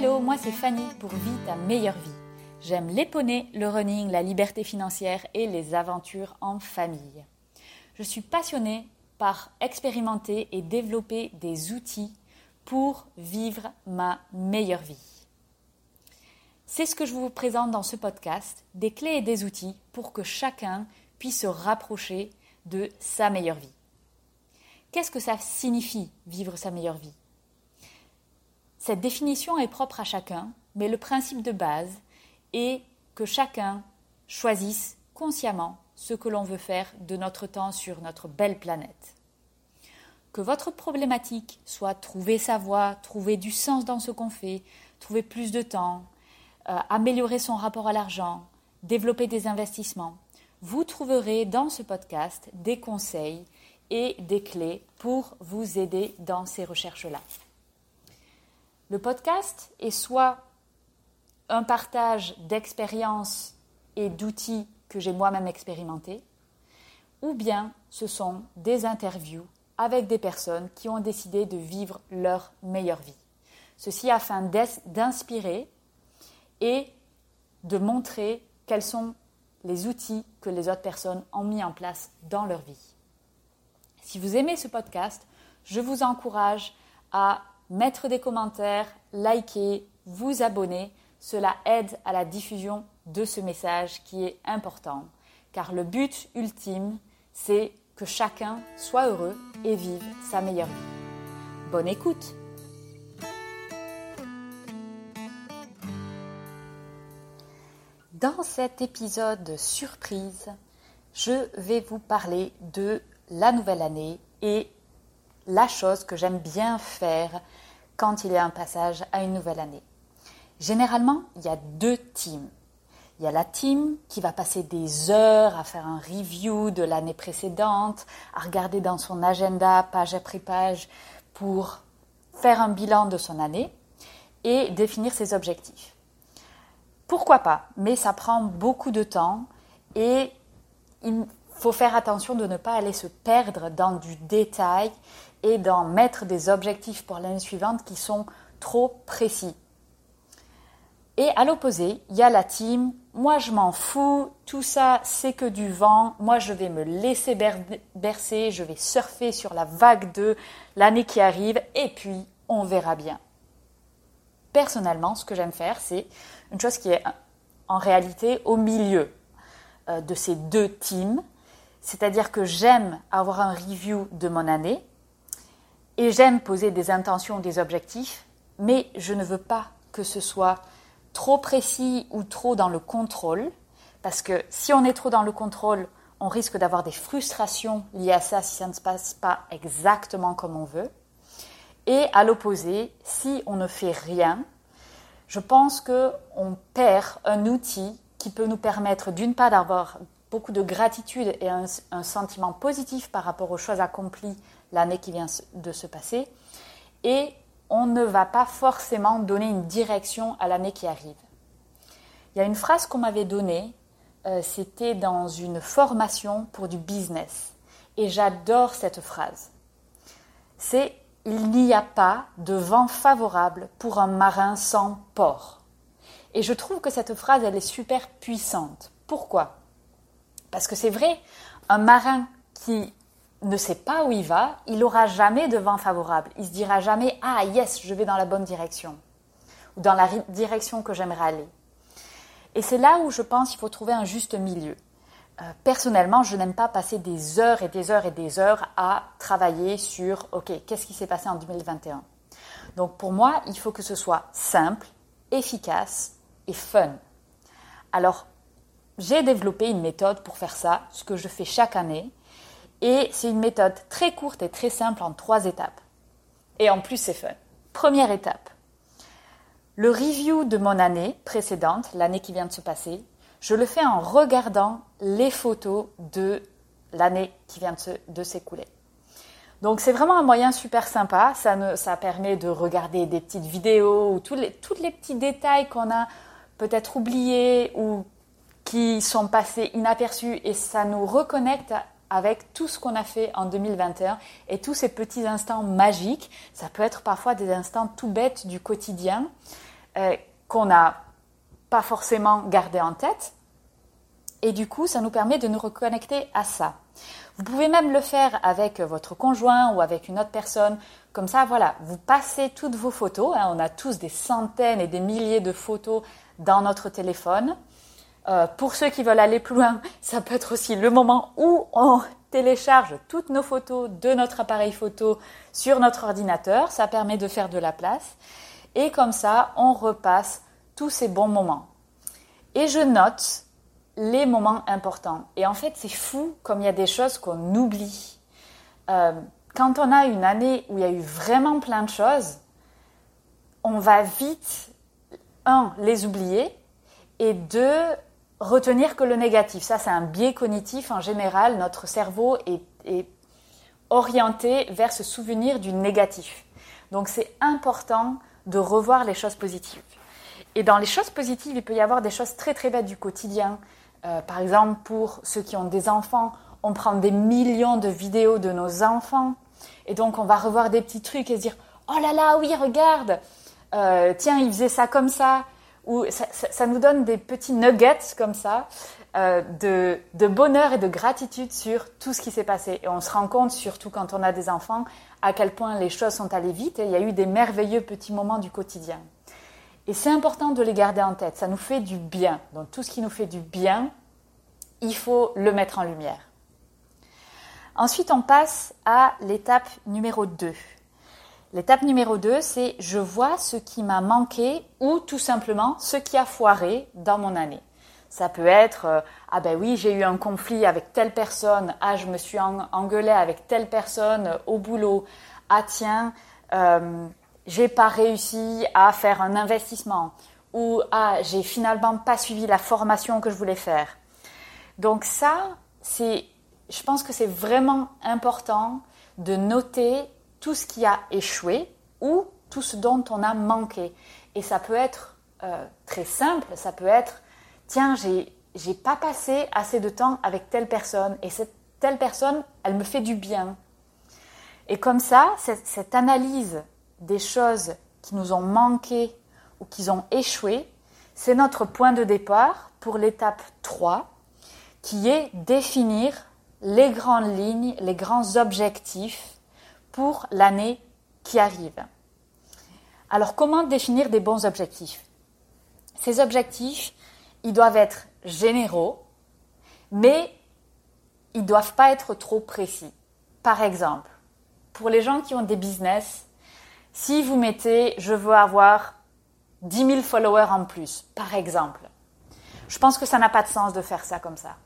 Hello, moi c'est Fanny pour Vie ta meilleure vie. J'aime les poneys, le running, la liberté financière et les aventures en famille. Je suis passionnée par expérimenter et développer des outils pour vivre ma meilleure vie. C'est ce que je vous présente dans ce podcast, des clés et des outils pour que chacun puisse se rapprocher de sa meilleure vie. Qu'est-ce que ça signifie vivre sa meilleure vie? Cette définition est propre à chacun, mais le principe de base est que chacun choisisse consciemment ce que l'on veut faire de notre temps sur notre belle planète. Que votre problématique soit trouver sa voie, trouver du sens dans ce qu'on fait, trouver plus de temps, euh, améliorer son rapport à l'argent, développer des investissements, vous trouverez dans ce podcast des conseils et des clés pour vous aider dans ces recherches-là. Le podcast est soit un partage d'expériences et d'outils que j'ai moi-même expérimentés, ou bien ce sont des interviews avec des personnes qui ont décidé de vivre leur meilleure vie. Ceci afin d'inspirer et de montrer quels sont les outils que les autres personnes ont mis en place dans leur vie. Si vous aimez ce podcast, je vous encourage à mettre des commentaires, liker, vous abonner. Cela aide à la diffusion de ce message qui est important, car le but ultime, c'est que chacun soit heureux et vive sa meilleure vie. Bonne écoute Dans cet épisode surprise, je vais vous parler de la nouvelle année et la chose que j'aime bien faire quand il y a un passage à une nouvelle année. Généralement, il y a deux teams. Il y a la team qui va passer des heures à faire un review de l'année précédente, à regarder dans son agenda page après page pour faire un bilan de son année et définir ses objectifs. Pourquoi pas Mais ça prend beaucoup de temps et il faut faire attention de ne pas aller se perdre dans du détail et d'en mettre des objectifs pour l'année suivante qui sont trop précis. Et à l'opposé, il y a la team, moi je m'en fous, tout ça c'est que du vent, moi je vais me laisser bercer, je vais surfer sur la vague de l'année qui arrive et puis on verra bien. Personnellement, ce que j'aime faire, c'est une chose qui est en réalité au milieu euh, de ces deux teams. C'est-à-dire que j'aime avoir un review de mon année et j'aime poser des intentions, des objectifs, mais je ne veux pas que ce soit trop précis ou trop dans le contrôle, parce que si on est trop dans le contrôle, on risque d'avoir des frustrations liées à ça si ça ne se passe pas exactement comme on veut. Et à l'opposé, si on ne fait rien, je pense qu'on perd un outil qui peut nous permettre d'une part d'avoir beaucoup de gratitude et un, sentiment positif par rapport aux choses accomplies l'année qui vient de se passer, et on ne va pas forcément donner une direction à l'année qui arrive. Il y a une phrase qu'on m'avait donnée, euh, c'était dans une formation pour du business, et j'adore cette phrase. C'est il n'y a pas de vent favorable pour un marin sans port. Et je trouve que cette phrase, elle est super puissante. Pourquoi? Parce que c'est vrai, un marin qui ne sait pas où il va, il n'aura jamais de vent favorable. Il se dira jamais Ah yes, je vais dans la bonne direction ou dans la direction que j'aimerais aller. Et c'est là où je pense qu'il faut trouver un juste milieu. Euh, personnellement, je n'aime pas passer des heures et des heures et des heures à travailler sur, OK, qu'est-ce qui s'est passé en 2021 Donc pour moi, il faut que ce soit simple, efficace et fun. Alors, j'ai développé une méthode pour faire ça, ce que je fais chaque année. Et c'est une méthode très courte et très simple en trois étapes. Et en plus, c'est fun. Première étape. Le review de mon année précédente, l'année qui vient de se passer, je le fais en regardant les photos de l'année qui vient de s'écouler. Donc c'est vraiment un moyen super sympa. Ça, ça permet de regarder des petites vidéos ou tous tous les petits détails qu'on a peut-être oubliés ou qui sont passés inaperçus et ça nous reconnecte avec tout ce qu'on a fait en 2021 et tous ces petits instants magiques. Ça peut être parfois des instants tout bêtes du quotidien euh, qu'on n'a pas forcément gardé en tête. Et du coup, ça nous permet de nous reconnecter à ça. Vous pouvez même le faire avec votre conjoint ou avec une autre personne. Comme ça, voilà, vous passez toutes vos photos. Hein. on a tous des centaines et des milliers de photos dans notre téléphone. Euh, pour ceux qui veulent aller plus loin, ça peut être aussi le moment où on télécharge toutes nos photos de notre appareil photo sur notre ordinateur. Ça permet de faire de la place. Et comme ça, on repasse tous ces bons moments. Et je note les moments importants. Et en fait, c'est fou comme il y a des choses qu'on oublie. Euh, quand on a une année où il y a eu vraiment plein de choses, on va vite, un, les oublier, et deux, retenir que le négatif. Ça, c'est un biais cognitif en général. Notre cerveau est, est orienté vers se souvenir du négatif. Donc, c'est important de revoir les choses positives. Et dans les choses positives, il peut y avoir des choses très très bêtes du quotidien. Euh, par exemple, pour ceux qui ont des enfants, on prend des millions de vidéos de nos enfants. Et donc, on va revoir des petits trucs et se dire Oh là là, oui, regarde euh, Tiens, il faisait ça comme ça. Ou ça, nous donne des petits nuggets comme ça euh, de, de, bonheur et de gratitude sur tout ce qui s'est passé. Et on se rend compte, surtout quand on a des enfants, à quel point les choses sont allées vite et il y a eu des merveilleux petits moments du quotidien. Et c'est important de les garder en tête, ça nous fait du bien. Donc tout ce qui nous fait du bien, il faut le mettre en lumière. Ensuite, on passe à l'étape numéro 2. L'étape numéro 2, c'est je vois ce qui m'a manqué ou tout simplement ce qui a foiré dans mon année. Ça peut être euh, ah ben oui, j'ai eu un conflit avec telle personne, ah je me suis engueulé avec telle personne au boulot, ah tiens, euh, j'ai pas réussi à faire un investissement ou ah j'ai finalement pas suivi la formation que je voulais faire. Donc ça, c'est je pense que c'est vraiment important de noter tout ce qui a échoué ou tout ce dont on a manqué. Et ça peut être euh, très simple, ça peut être tiens, j'ai pas passé assez de temps avec telle personne et cette telle personne, elle me fait du bien. Et comme ça, cette, cette analyse des choses qui nous ont manqué ou qui ont échoué, c'est notre point de départ pour l'étape 3, qui est définir les grandes lignes, les grands objectifs pour l'année qui arrive. Alors comment définir des bons objectifs? Ces objectifs, ils doivent être généraux, mais ils ne doivent pas être trop précis. Par exemple, pour les gens qui ont des business, si vous mettez je veux avoir 10 000 followers en plus, par exemple, je pense que ça n'a pas de sens de faire ça comme ça.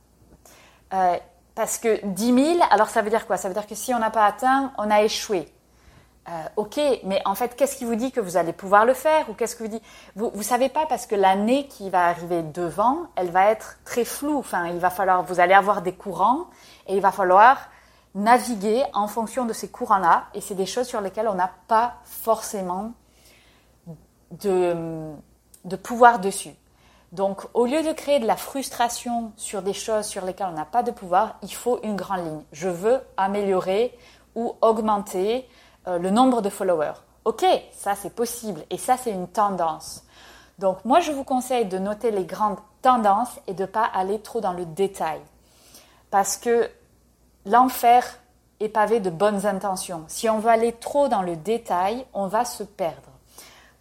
Euh, parce que 10 000, alors ça veut dire quoi? Ça veut dire que si on n'a pas atteint, on a échoué. Euh, ok, mais en fait, qu'est-ce qui vous dit que vous allez pouvoir le faire ou qu'est-ce que vous dit Vous ne savez pas parce que l'année qui va arriver devant, elle va être très floue. Enfin, il va falloir, vous allez avoir des courants et il va falloir naviguer en fonction de ces courants-là. Et c'est des choses sur lesquelles on n'a pas forcément de, de pouvoir dessus. Donc, au lieu de créer de la frustration sur des choses sur lesquelles on n'a pas de pouvoir, il faut une grande ligne. Je veux améliorer ou augmenter euh, le nombre de followers. Ok, ça c'est possible et ça c'est une tendance. Donc, moi je vous conseille de noter les grandes tendances et de ne pas aller trop dans le détail. Parce que l'enfer est pavé de bonnes intentions. Si on veut aller trop dans le détail, on va se perdre.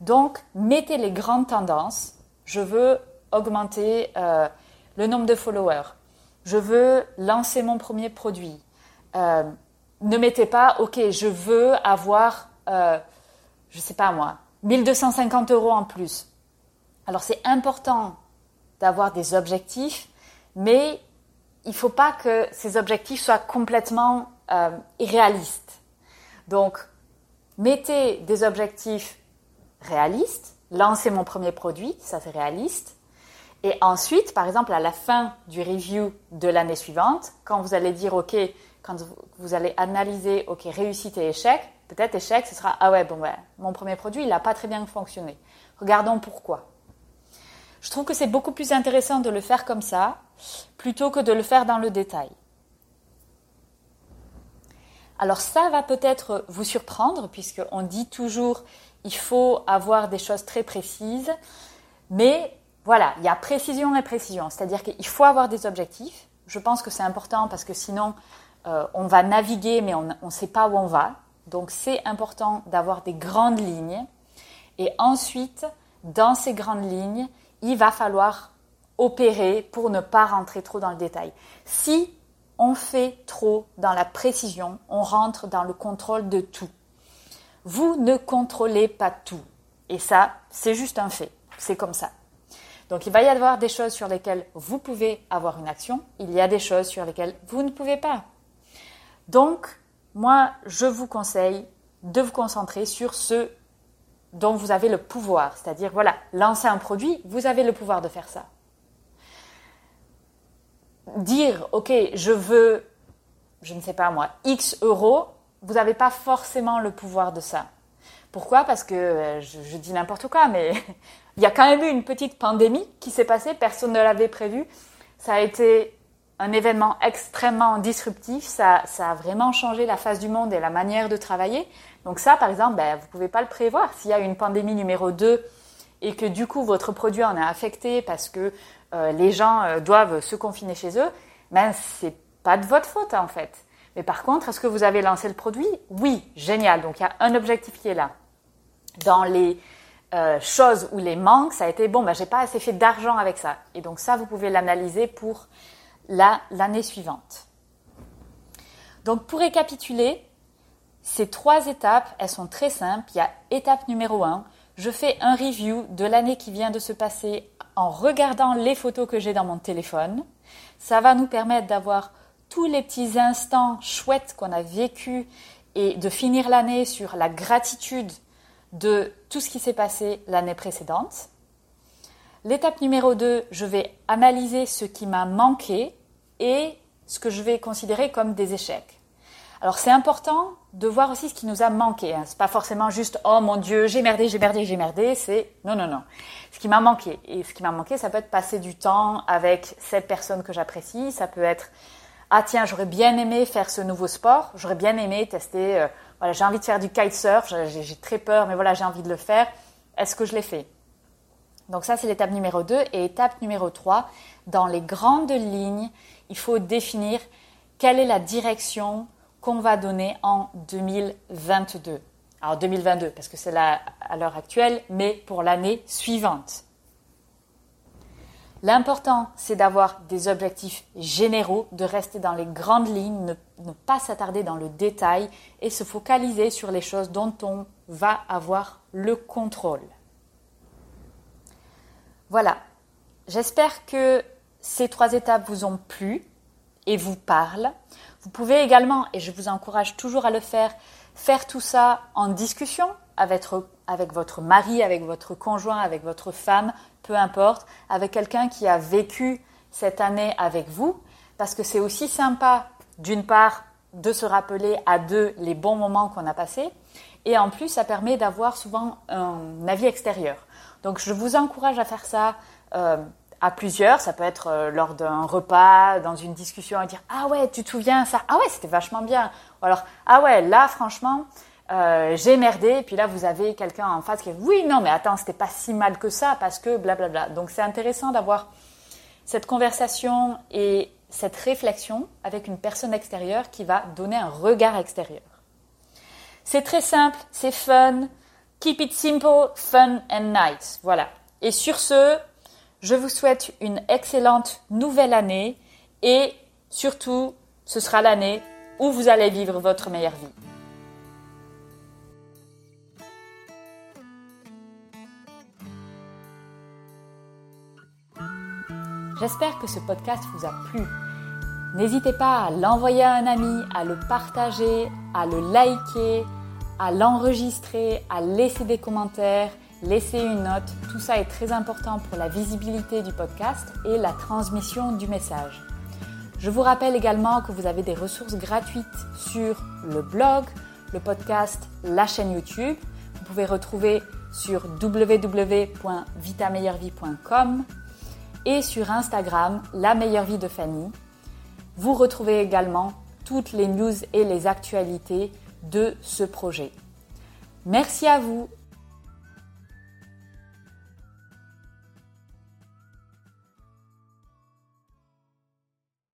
Donc, mettez les grandes tendances. Je veux augmenter euh, le nombre de followers. Je veux lancer mon premier produit. Euh, ne mettez pas, ok, je veux avoir, euh, je sais pas moi, 1250 euros en plus. Alors c'est important d'avoir des objectifs, mais il ne faut pas que ces objectifs soient complètement irréalistes. Donc, mettez des objectifs réalistes. Lancer mon premier produit, ça c'est réaliste. Et ensuite, par exemple, à la fin du review de l'année suivante, quand vous allez dire, OK, quand vous allez analyser, OK, réussite et échec, peut-être échec, ce sera, ah ouais, bon, ouais, mon premier produit, il n'a pas très bien fonctionné. Regardons pourquoi. Je trouve que c'est beaucoup plus intéressant de le faire comme ça, plutôt que de le faire dans le détail. Alors ça va peut-être vous surprendre, puisqu'on dit toujours il faut avoir des choses très précises. Mais voilà, il y a précision et précision. C'est-à-dire qu'il faut avoir des objectifs. Je pense que c'est important parce que sinon, euh, on va naviguer, mais on ne sait pas où on va. Donc c'est important d'avoir des grandes lignes. Et ensuite, dans ces grandes lignes, il va falloir opérer pour ne pas rentrer trop dans le détail. Si on fait trop dans la précision, on rentre dans le contrôle de tout. Vous ne contrôlez pas tout. Et ça, c'est juste un fait. C'est comme ça. Donc il va y avoir des choses sur lesquelles vous pouvez avoir une action, il y a des choses sur lesquelles vous ne pouvez pas. Donc, moi, je vous conseille de vous concentrer sur ce dont vous avez le pouvoir. C'est-à-dire, voilà, lancer un produit, vous avez le pouvoir de faire ça. Dire, OK, je veux, je ne sais pas moi, X euros, vous n'avez pas forcément le pouvoir de ça. Pourquoi? Parce que, euh, je, dis n'importe quoi, mais il y a quand même eu une petite pandémie qui s'est passée, personne ne l'avait prévu. Ça a été un événement extrêmement disruptif, ça, ça, a vraiment changé la face du monde et la manière de travailler. Donc ça, par exemple, ben, vous ne pouvez pas le prévoir. S'il y a une pandémie numéro 2 et que du coup votre produit en est affecté parce que euh, les gens euh, doivent se confiner chez eux, ben, c'est pas de votre faute en fait. Mais par contre, est-ce que vous avez lancé le produit? Oui, génial. Donc il y a un objectif qui est là. Dans les euh, choses où les manques, ça a été bon, ben, j'ai pas assez fait d'argent avec ça. Et donc ça, vous pouvez l'analyser pour l'année suivante. Donc pour récapituler, ces trois étapes, elles sont très simples. Il y a étape numéro 1, je fais un review de l'année qui vient de se passer en regardant les photos que j'ai dans mon téléphone. Ça va nous permettre d'avoir tous les petits instants chouettes qu'on a vécu et de finir l'année sur la gratitude de tout ce qui s'est passé l'année précédente. L'étape numéro 2, je vais analyser ce qui m'a manqué et ce que je vais considérer comme des échecs. Alors c'est important de voir aussi ce qui nous a manqué. Hein. C'est pas forcément juste oh mon Dieu j'ai merdé j'ai merdé j'ai merdé. C'est non non non. Ce qui m'a manqué et ce qui m'a manqué ça peut être passer du temps avec cette personne que j'apprécie. Ça peut être ah tiens j'aurais bien aimé faire ce nouveau sport. J'aurais bien aimé tester. Euh, voilà j'ai envie de faire du kitesurf. J'ai très peur mais voilà j'ai envie de le faire. Est-ce que je l'ai fait? Donc ça c'est l'étape numéro 2 et étape numéro 3 dans les grandes lignes il faut définir quelle est la direction qu'on va donner en 2022. Alors 2022 parce que c'est là à l'heure actuelle, mais pour l'année suivante. L'important, c'est d'avoir des objectifs généraux, de rester dans les grandes lignes, ne, ne pas s'attarder dans le détail et se focaliser sur les choses dont on va avoir le contrôle. Voilà, j'espère que ces trois étapes vous ont plu et vous parlent. Vous pouvez également, et je vous encourage toujours à le faire, faire tout ça en discussion avec, avec votre mari, avec votre conjoint, avec votre femme, peu importe, avec quelqu'un qui a vécu cette année avec vous, parce que c'est aussi sympa, d'une part, de se rappeler à deux les bons moments qu'on a passés, et en plus, ça permet d'avoir souvent un avis extérieur. Donc, je vous encourage à faire ça. Euh, à plusieurs. Ça peut être euh, lors d'un repas, dans une discussion, et dire Ah ouais, tu te souviens ça? Ah ouais, c'était vachement bien. Ou alors Ah ouais, là, franchement, euh, j'ai merdé. Et puis là, vous avez quelqu'un en face qui dit Oui, non, mais attends, c'était pas si mal que ça parce que blablabla. Donc c'est intéressant d'avoir cette conversation et cette réflexion avec une personne extérieure qui va donner un regard extérieur. C'est très simple, c'est fun. Keep it simple, fun and nice. Voilà. Et sur ce, je vous souhaite une excellente nouvelle année et surtout, ce sera l'année où vous allez vivre votre meilleure vie. J'espère que ce podcast vous a plu. N'hésitez pas à l'envoyer à un ami, à le partager, à le liker, à l'enregistrer, à laisser des commentaires laissez une note. Tout ça est très important pour la visibilité du podcast et la transmission du message. Je vous rappelle également que vous avez des ressources gratuites sur le blog, le podcast, la chaîne YouTube. Vous pouvez retrouver sur www.vitameilleurvie.com et sur Instagram, la meilleure vie de Fanny. Vous retrouvez également toutes les news et les actualités de ce projet. Merci à vous